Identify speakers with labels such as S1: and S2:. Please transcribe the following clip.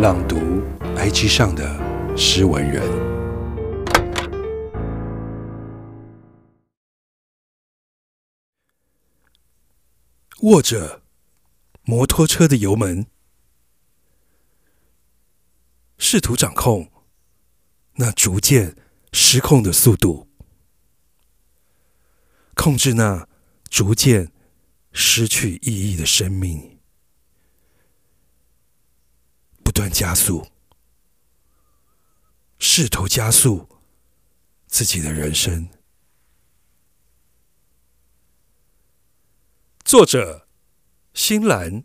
S1: 朗读 IG 上的诗文人，握着摩托车的油门，试图掌控那逐渐失控的速度，控制那逐渐失去意义的生命。断加速，试图加速自己的人生。作者：新兰。